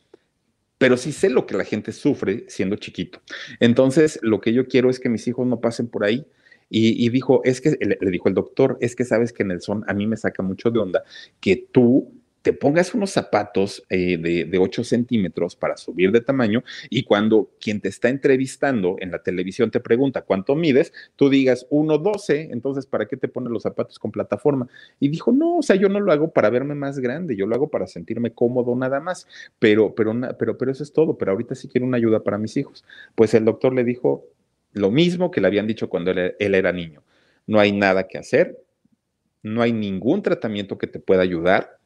pero sí sé lo que la gente sufre siendo chiquito. Entonces, lo que yo quiero es que mis hijos no pasen por ahí. Y, dijo, es que, le, le, dijo el doctor, es que sabes que Nelson, a mí me saca mucho de onda que tú te pongas unos zapatos eh, de, de, 8 centímetros para subir de tamaño y cuando quien te está entrevistando en la televisión te pregunta cuánto mides, tú digas 1,12, entonces ¿para qué te pones los zapatos con plataforma? Y dijo, no, o sea, yo no lo hago para verme más grande, yo lo hago para sentirme cómodo nada más, pero, pero, pero, pero eso es todo, pero ahorita sí quiero una ayuda para mis hijos. Pues el doctor le dijo lo mismo que le habían dicho cuando él era niño, no hay nada que hacer, no hay ningún tratamiento que te pueda ayudar,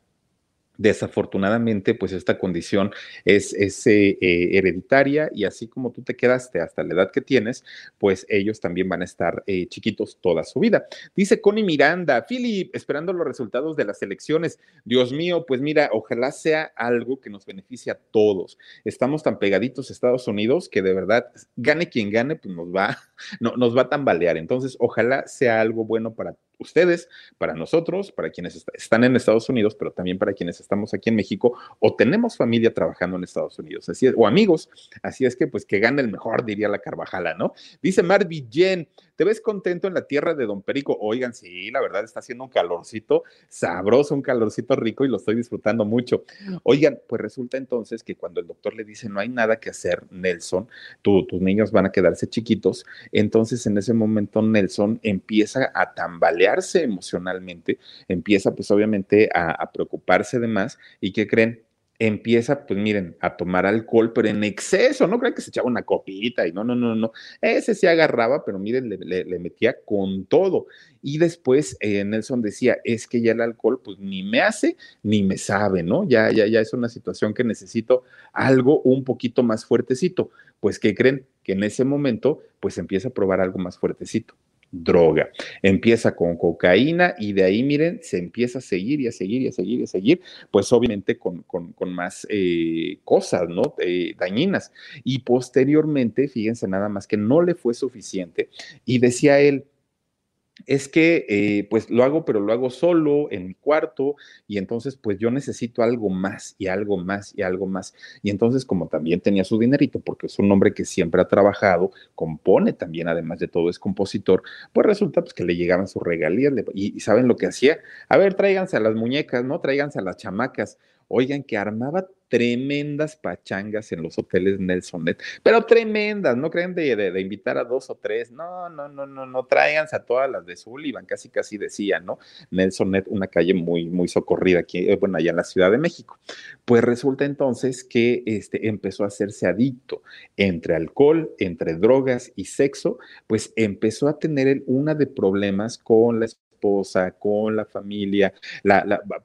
Desafortunadamente, pues esta condición es, eh, hereditaria y así como tú te quedaste hasta la edad que tienes, pues ellos también van a estar eh, chiquitos toda su vida. Dice Connie Miranda, Philip, esperando los resultados de las elecciones. Dios mío, pues mira, ojalá sea algo que nos beneficie a todos. Estamos tan pegaditos a Estados Unidos que de verdad, gane quien gane, pues nos va, [LAUGHS] no, nos va a tambalear. Entonces, ojalá sea algo bueno para ustedes, para nosotros, para quienes están en Estados Unidos, pero también para quienes estamos aquí en México o tenemos familia trabajando en Estados Unidos, así es, o amigos, así es que pues que gane el mejor, diría la Carvajala, ¿no? Dice Mar Jen, ¿te ves contento en la tierra de Don Perico? Oigan, sí, la verdad está haciendo un calorcito sabroso, un calorcito rico y lo estoy disfrutando mucho. Oigan, pues resulta entonces que cuando el doctor le dice no hay nada que hacer, Nelson, tus niños van a quedarse chiquitos, entonces en ese momento Nelson empieza a tambalearse emocionalmente, empieza pues obviamente a, a preocuparse de más y ¿qué creen? Empieza, pues miren, a tomar alcohol, pero en exceso, no crean que se echaba una copita y no, no, no, no, ese se agarraba, pero miren, le, metía con todo. Y después eh, Nelson decía, es que ya el alcohol, pues ni me hace ni me sabe, ¿no? Ya, ya, ya es una situación que necesito algo un poquito más fuertecito. Pues, ¿qué creen? Que en ese momento, pues empieza a probar algo más fuertecito droga. Empieza con cocaína y de ahí, miren, se empieza a seguir y a seguir y a seguir y a seguir, pues obviamente con, más eh, cosas, ¿no? Eh, dañinas. Y posteriormente, fíjense nada más que no le fue suficiente y decía él, es que eh, pues lo hago, pero lo hago solo en mi cuarto y entonces pues yo necesito algo más y algo más y algo más. Y entonces como también tenía su dinerito, porque es un hombre que siempre ha trabajado, compone también, además de todo es compositor, pues resulta pues que le llegaban sus regalías y, y ¿saben lo que hacía? A ver, tráiganse a las muñecas, ¿no? Tráiganse a las chamacas. Oigan, que armaba tremendas pachangas en los hoteles Nelsonet, pero tremendas, no creen de, invitar a dos o tres, no, no, no, no, no, tráiganse a todas las de Sullivan, casi, casi decían, ¿no? Nelsonet, una calle muy, muy socorrida aquí, eh, bueno, allá en la Ciudad de México. Pues resulta entonces que este, empezó a hacerse adicto entre alcohol, entre drogas y sexo, pues empezó a tener una de problemas con la esposa, con la familia.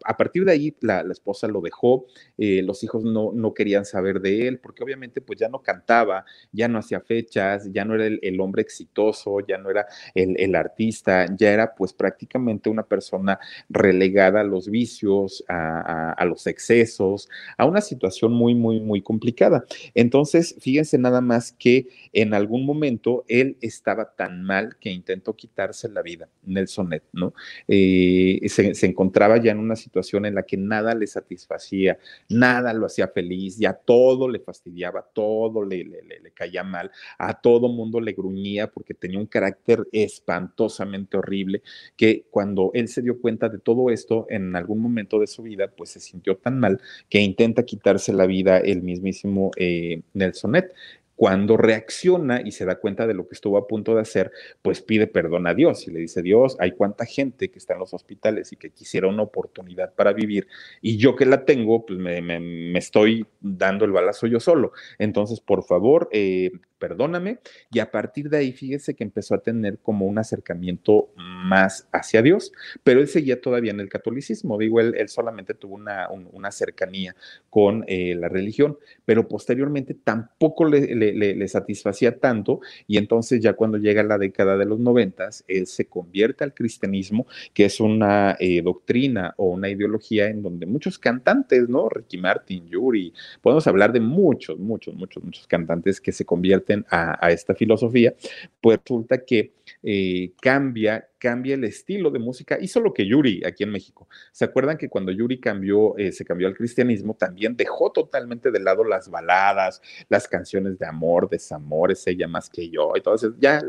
a partir de ahí, la, esposa lo dejó, eh, los hijos no, no, querían saber de él, porque obviamente pues ya no cantaba, ya no hacía fechas, ya no era el, hombre exitoso, ya no era el, artista, ya era pues prácticamente una persona relegada a los vicios, a, a los excesos, a una situación muy, muy, muy complicada. Entonces, fíjense nada más que en algún momento él estaba tan mal que intentó quitarse la vida, Nelsonet, ¿no? Eh, se, encontraba ya en una situación en la que nada le satisfacía, nada lo hacía feliz, ya todo le fastidiaba, todo le, le, caía mal, a todo mundo le gruñía porque tenía un carácter espantosamente horrible que cuando él se dio cuenta de todo esto en algún momento de su vida, pues se sintió tan mal que intenta quitarse la vida el mismísimo eh, Nelsonet cuando reacciona y se da cuenta de lo que estuvo a punto de hacer, pues pide perdón a Dios y le dice, Dios, hay cuánta gente que está en los hospitales y que quisiera una oportunidad para vivir y yo que la tengo, pues me, estoy dando el balazo yo solo. Entonces, por favor, eh, perdóname. Y a partir de ahí, fíjese que empezó a tener como un acercamiento más hacia Dios, pero él seguía todavía en el catolicismo. Digo, él, solamente tuvo una, una cercanía con eh, la religión, pero posteriormente tampoco le, le, satisfacía tanto. Y entonces, ya cuando llega la década de los noventas, él se convierte al cristianismo, que es una eh, doctrina o una ideología en donde muchos cantantes, ¿no? Ricky Martin, Yuri, podemos hablar de muchos, muchos, muchos, muchos cantantes que se convierten a, esta filosofía, pues resulta que eh, cambia cambia el estilo de música. Hizo lo que Yuri aquí en México. ¿Se acuerdan que cuando Yuri cambió, eh, se cambió al cristianismo, también dejó totalmente de lado las baladas, las canciones de amor, desamores, ella más que yo, y eso. Ya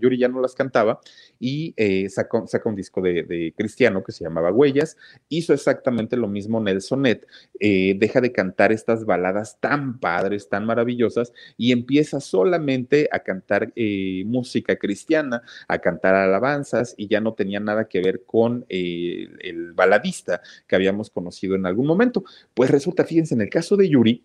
Yuri ya no las cantaba y eh, sacó, un disco de, cristiano que se llamaba Huellas. Hizo exactamente lo mismo Nelsonet. Eh, deja de cantar estas baladas tan padres, tan maravillosas y empieza solamente a cantar música cristiana, a cantar alabanzas y ya no tenía nada que ver con eh, el baladista que habíamos conocido en algún momento. Pues resulta, fíjense, en el caso de Yuri,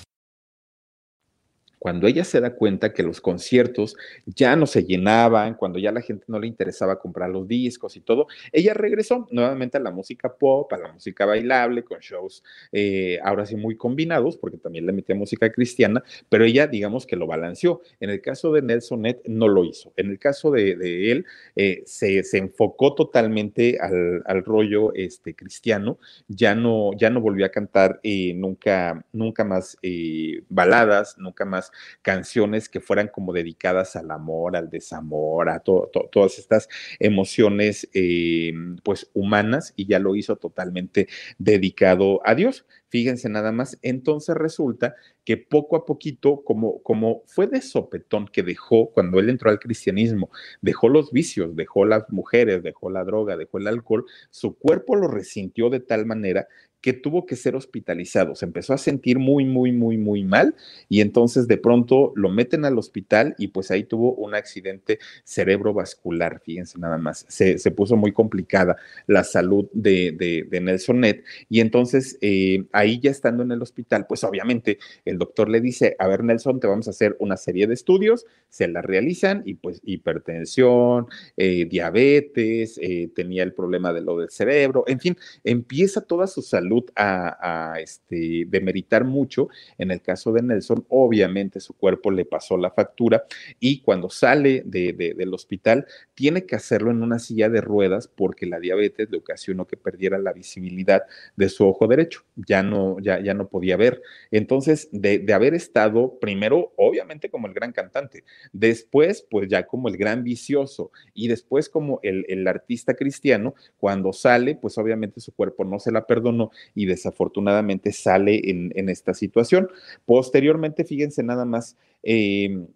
cuando ella se da cuenta que los conciertos ya no se llenaban, cuando ya la gente no le interesaba comprar los discos y todo, ella regresó nuevamente a la música pop, a la música bailable, con shows eh, ahora sí muy combinados, porque también le metía música cristiana, pero ella digamos que lo balanceó. En el caso de Nelson Net no lo hizo. En el caso de, él eh, se, enfocó totalmente al, rollo este, cristiano, ya no, ya no volvió a cantar eh, nunca, nunca más baladas, nunca más canciones que fueran como dedicadas al amor, al desamor, a todas estas emociones eh, pues humanas y ya lo hizo totalmente dedicado a Dios. Fíjense nada más, entonces resulta que poco a poquito, como, como fue de sopetón que dejó cuando él entró al cristianismo, dejó los vicios, dejó las mujeres, dejó la droga, dejó el alcohol, su cuerpo lo resintió de tal manera que tuvo que ser hospitalizado. Se empezó a sentir muy, muy, muy, muy mal y entonces de pronto lo meten al hospital y pues ahí tuvo un accidente cerebrovascular, fíjense nada más. Se, puso muy complicada la salud de, de, Nelson Net y entonces eh, ahí ya estando en el hospital, pues obviamente el doctor le dice, a ver Nelson, te vamos a hacer una serie de estudios, se la realizan y pues hipertensión, eh, diabetes, eh, tenía el problema de lo del cerebro, en fin, empieza toda su salud a, este, demeritar mucho. En el caso de Nelson, obviamente su cuerpo le pasó la factura y cuando sale de, del hospital tiene que hacerlo en una silla de ruedas porque la diabetes le ocasionó que perdiera la visibilidad de su ojo derecho, ya no, ya, ya no podía ver. Entonces, de, de haber estado primero, obviamente como el gran cantante, después, pues ya como el gran vicioso y después como el, el artista cristiano, cuando sale, pues obviamente su cuerpo no se la perdonó y desafortunadamente sale en, en esta situación. Posteriormente, fíjense nada más, em,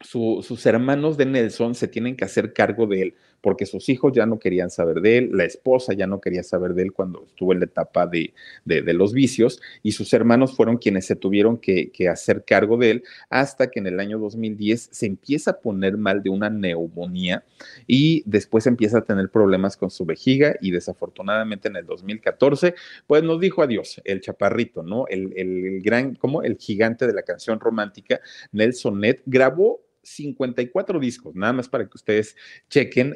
sus hermanos de Nelson se tienen que hacer cargo de él porque sus hijos ya no querían saber de él, la esposa ya no quería saber de él cuando estuvo en la etapa de, de, los vicios y sus hermanos fueron quienes se tuvieron que, que, hacer cargo de él hasta que en el año 2010 se empieza a poner mal de una neumonía y después empieza a tener problemas con su vejiga y desafortunadamente en el 2014 pues nos dijo adiós el chaparrito, ¿no? El, el gran, como el gigante de la canción romántica, Nelson Ned, grabó 54 discos, nada más para que ustedes chequen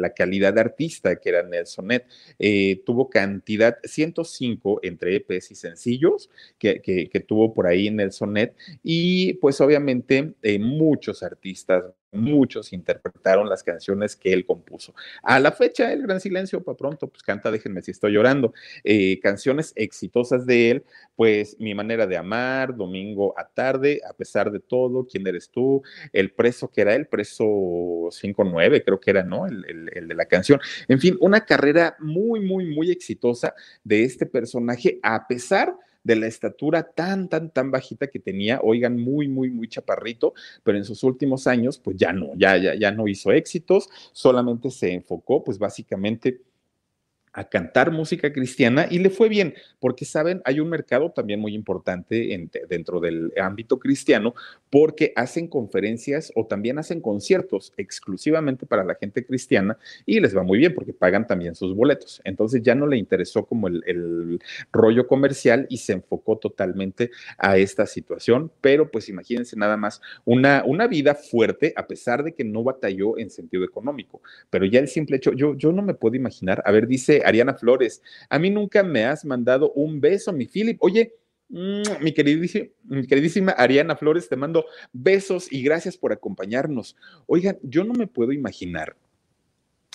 la calidad de artista que era Nelson Net. Eh, tuvo cantidad, 105 entre EPs y sencillos que, tuvo por ahí Nelson Net y pues obviamente eh, muchos artistas muchos interpretaron las canciones que él compuso. A la fecha, El Gran Silencio, para pronto, pues canta Déjenme si estoy llorando. Eh, canciones exitosas de él, pues Mi manera de amar, Domingo a tarde, A pesar de todo, ¿Quién eres tú? El preso que era el preso 5-9, creo que era, ¿no? El, el de la canción. En fin, una carrera muy, muy, muy exitosa de este personaje, a pesar de la estatura tan, tan, tan bajita que tenía, oigan, muy, muy, muy chaparrito, pero en sus últimos años, pues ya no, ya, ya, ya no hizo éxitos, solamente se enfocó, pues básicamente a cantar música cristiana y le fue bien, porque saben, hay un mercado también muy importante dentro del ámbito cristiano, porque hacen conferencias o también hacen conciertos exclusivamente para la gente cristiana y les va muy bien porque pagan también sus boletos. Entonces ya no le interesó como el, el rollo comercial y se enfocó totalmente a esta situación, pero pues imagínense nada más una, una vida fuerte a pesar de que no batalló en sentido económico, pero ya el simple hecho, yo, yo no me puedo imaginar, a ver, dice Ariana Flores, a mí nunca me has mandado un beso, mi Philip. Oye, mm, mi, queridísima, queridísima Ariana Flores, te mando besos y gracias por acompañarnos. Oigan, yo no me puedo imaginar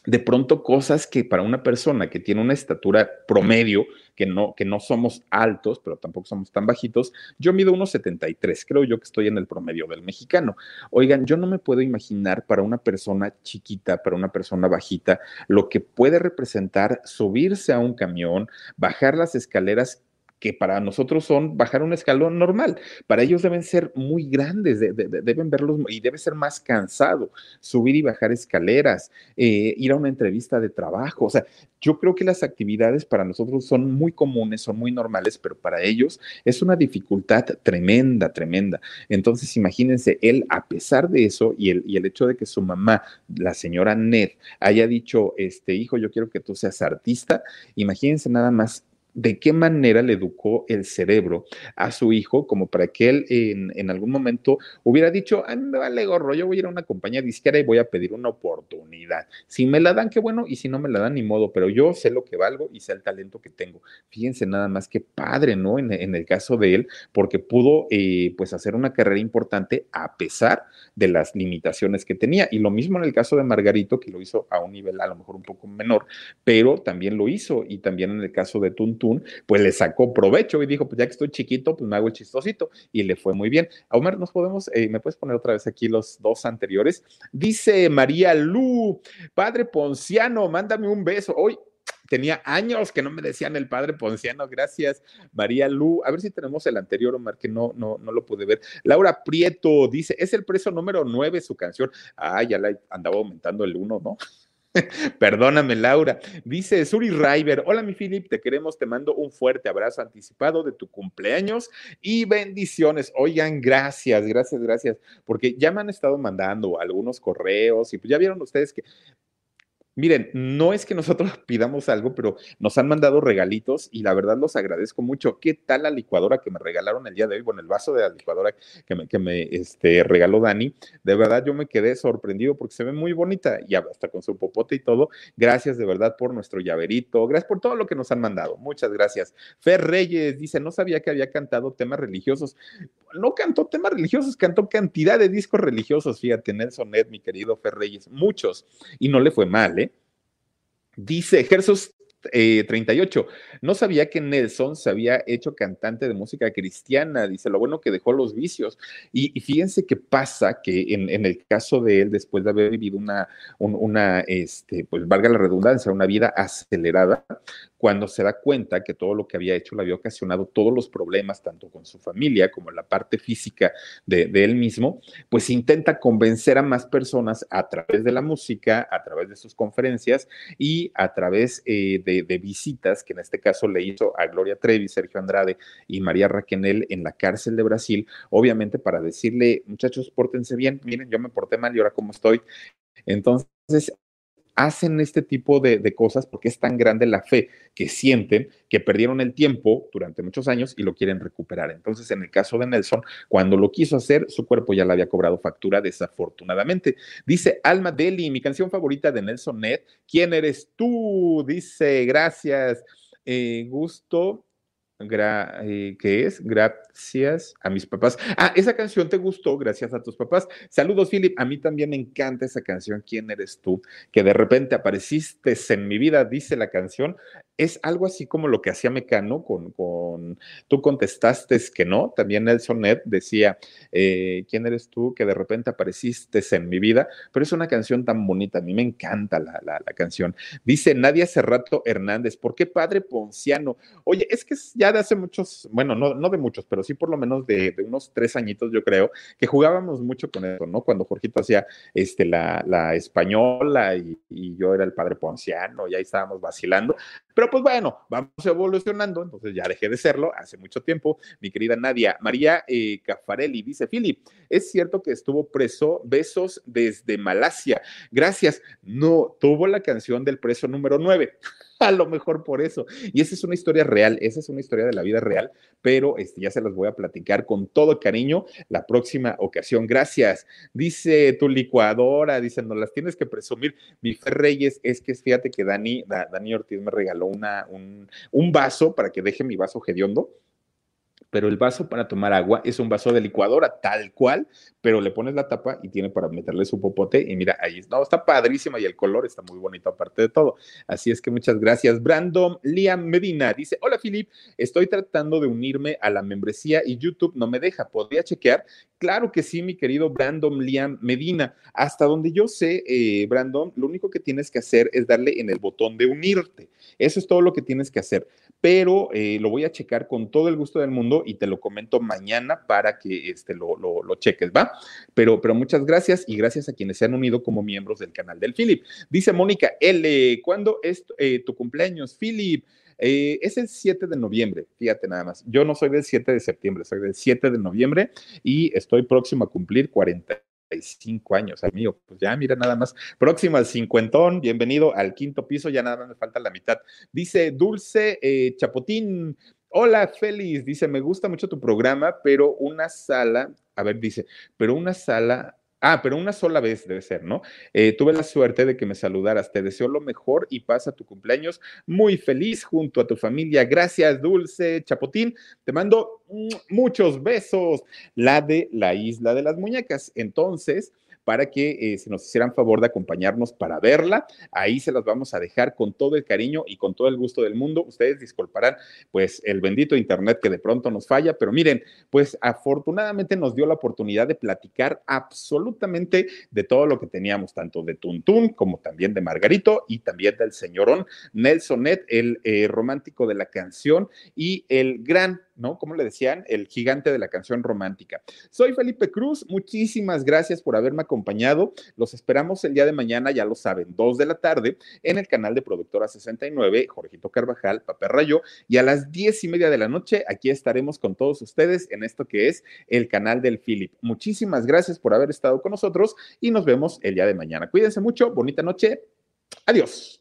de pronto cosas que para una persona que tiene una estatura promedio, que no, que no somos altos, pero tampoco somos tan bajitos, yo mido unos 73, creo yo que estoy en el promedio del mexicano. Oigan, yo no me puedo imaginar para una persona chiquita, para una persona bajita, lo que puede representar subirse a un camión, bajar las escaleras que para nosotros son bajar un escalón normal. Para ellos deben ser muy grandes, deben verlos y debe ser más cansado subir y bajar escaleras, eh, ir a una entrevista de trabajo. O sea, yo creo que las actividades para nosotros son muy comunes, son muy normales, pero para ellos es una dificultad tremenda, tremenda. Entonces, imagínense, él, a pesar de eso y el, y el hecho de que su mamá, la señora Ned, haya dicho, este hijo, yo quiero que tú seas artista, imagínense nada más de qué manera le educó el cerebro a su hijo como para que él en, algún momento hubiera dicho, ah, me vale gorro, yo voy a ir a una compañía disquera y voy a pedir una oportunidad. Si me la dan, qué bueno, y si no me la dan, ni modo, pero yo sé lo que valgo y sé el talento que tengo. Fíjense nada más que padre, ¿no? En, el caso de él, porque pudo eh, pues hacer una carrera importante a pesar de las limitaciones que tenía. Y lo mismo en el caso de Margarito, que lo hizo a un nivel a lo mejor un poco menor, pero también lo hizo. Y también en el caso de Pues le sacó provecho y dijo, pues ya que estoy chiquito, pues me hago el chistosito y le fue muy bien. Omar, nos podemos, eh, ¿me puedes poner otra vez aquí los dos anteriores? Dice María Lu, padre Ponciano, mándame un beso. Hoy tenía años que no me decían el padre Ponciano, gracias María Lu. A ver si tenemos el anterior, Omar, que no, no, no lo pude ver. Laura Prieto dice, es el preso número nueve su canción. Ah, ya la andaba aumentando el uno, ¿no? [LAUGHS] Perdóname, Laura. Dice Suri River, hola mi Philip, te queremos, te mando un fuerte abrazo anticipado de tu cumpleaños y bendiciones. Oigan, gracias, gracias, gracias, porque ya me han estado mandando algunos correos y pues ya vieron ustedes que Miren, no es que nosotros [LAUGHS] pidamos algo, pero nos han mandado regalitos y la verdad los agradezco mucho. ¿Qué tal la licuadora que me regalaron el día de hoy? Bueno, el vaso de la licuadora que me, este, regaló Dani. De verdad, yo me quedé sorprendido porque se ve muy bonita y hasta con su popote y todo. Gracias de verdad por nuestro llaverito. Gracias por todo lo que nos han mandado. Muchas gracias. Fer Reyes dice, no sabía que había cantado temas religiosos. No cantó temas religiosos, cantó cantidad de discos religiosos. Fíjate, Nelson Ed, mi querido Fer Reyes, muchos. Y no le fue mal, ¿eh? Dice Jesús 38. No sabía que Nelson se había hecho cantante de música cristiana. Dice, lo bueno que dejó los vicios. Y, fíjense qué pasa que en, el caso de él, después de haber vivido una, una, este, pues valga la redundancia, una vida acelerada, cuando se da cuenta que todo lo que había hecho le había ocasionado todos los problemas, tanto con su familia como la parte física de, él mismo, pues intenta convencer a más personas a través de la música, a través de sus conferencias y a través eh, de, visitas, que en este caso le hizo a Gloria Trevi, Sergio Andrade y María Raquenel en la cárcel de Brasil, obviamente para decirle, muchachos, pórtense bien, miren, yo me porté mal y ahora cómo estoy. Entonces, hacen este tipo de, cosas porque es tan grande la fe que sienten que perdieron el tiempo durante muchos años y lo quieren recuperar. Entonces, en el caso de Nelson, cuando lo quiso hacer, su cuerpo ya le había cobrado factura desafortunadamente. Dice Alma Deli, mi canción favorita de Nelson Net, ¿quién eres tú? Dice, gracias. Eh, gusto gra, eh, ¿qué es? Gracias a mis papás. Ah, esa canción te gustó, gracias a tus papás. Saludos, Philip. A mí también me encanta esa canción, ¿Quién eres tú? Que de repente apareciste en mi vida, dice la canción es algo así como lo que hacía Mecano con, con tú contestaste que no, también Nelson Ned decía, eh, ¿quién eres tú que de repente apareciste en mi vida? Pero es una canción tan bonita, a mí me encanta la, la, canción. Dice Nadia Cerrato Hernández, ¿por qué padre Ponciano? Oye, es que ya de hace muchos, bueno, no, no de muchos, pero sí por lo menos de, unos tres añitos, yo creo, que jugábamos mucho con eso, ¿no? Cuando Jorgito hacía este, la, la española y, y yo era el padre Ponciano, y ahí estábamos vacilando. Pero pues bueno, vamos evolucionando, entonces ya dejé de serlo hace mucho tiempo. Mi querida Nadia, María eh, Cafarelli dice, Philip, es cierto que estuvo preso, besos desde Malasia. Gracias. No, tuvo la canción del preso número 9. [LAUGHS] a lo mejor por eso. Y esa es una historia real, esa es una historia de la vida real, pero este, ya se las voy a platicar con todo cariño la próxima ocasión. Gracias. Dice tu licuadora, dice, no las tienes que presumir. Mi Fer Reyes, es que fíjate que Dani, Dani Ortiz me regaló una, un, un vaso para que deje mi vaso hediondo pero el vaso para tomar agua es un vaso de licuadora, tal cual, pero le pones la tapa y tiene para meterle su popote y mira, ahí no, está padrísima y el color está muy bonito aparte de todo. Así es que muchas gracias. Brandon Liam Medina dice, hola Philip, estoy tratando de unirme a la membresía y YouTube no me deja, ¿podría chequear? Claro que sí, mi querido Brandon Liam Medina. Hasta donde yo sé, eh, Brandon, lo único que tienes que hacer es darle en el botón de unirte. Eso es todo lo que tienes que hacer pero eh, lo voy a checar con todo el gusto del mundo y te lo comento mañana para que este, lo, lo, cheques, ¿va? Pero, pero muchas gracias y gracias a quienes se han unido como miembros del canal del Philip. Dice Mónica L, ¿cuándo es eh, tu cumpleaños, Philip? Eh, es el 7 de noviembre, fíjate nada más. Yo no soy del 7 de septiembre, soy del 7 de noviembre y estoy próximo a cumplir 40 cinco años, amigo. Pues ya, mira, nada más. Próximo al cincuentón, bienvenido al quinto piso, ya nada más me falta la mitad. Dice Dulce eh, Chapotín. Hola, Félix. Dice, me gusta mucho tu programa, pero una sala, a ver, dice, pero una sala Ah, pero una sola vez debe ser, ¿no? Eh, tuve la suerte de que me saludaras. Te deseo lo mejor y pasa tu cumpleaños muy feliz junto a tu familia. Gracias, Dulce Chapotín. Te mando muchos besos. La de la isla de las muñecas. Entonces, para que eh, se nos hicieran favor de acompañarnos para verla. Ahí se las vamos a dejar con todo el cariño y con todo el gusto del mundo. Ustedes disculparán, pues, el bendito Internet que de pronto nos falla, pero miren, pues afortunadamente nos dio la oportunidad de platicar absolutamente de todo lo que teníamos, tanto de Tuntún como también de Margarito y también del señorón Nelson Net, el eh, romántico de la canción y el gran ¿no? ¿Cómo le decían? El gigante de la canción romántica. Soy Felipe Cruz, muchísimas gracias por haberme acompañado. Los esperamos el día de mañana, ya lo saben, 2 de la tarde, en el canal de Productora 69, Jorgito Carvajal, Papel Rayo, y a las diez y media de la noche aquí estaremos con todos ustedes en esto que es el canal del Philip. Muchísimas gracias por haber estado con nosotros y nos vemos el día de mañana. Cuídense mucho, bonita noche. Adiós.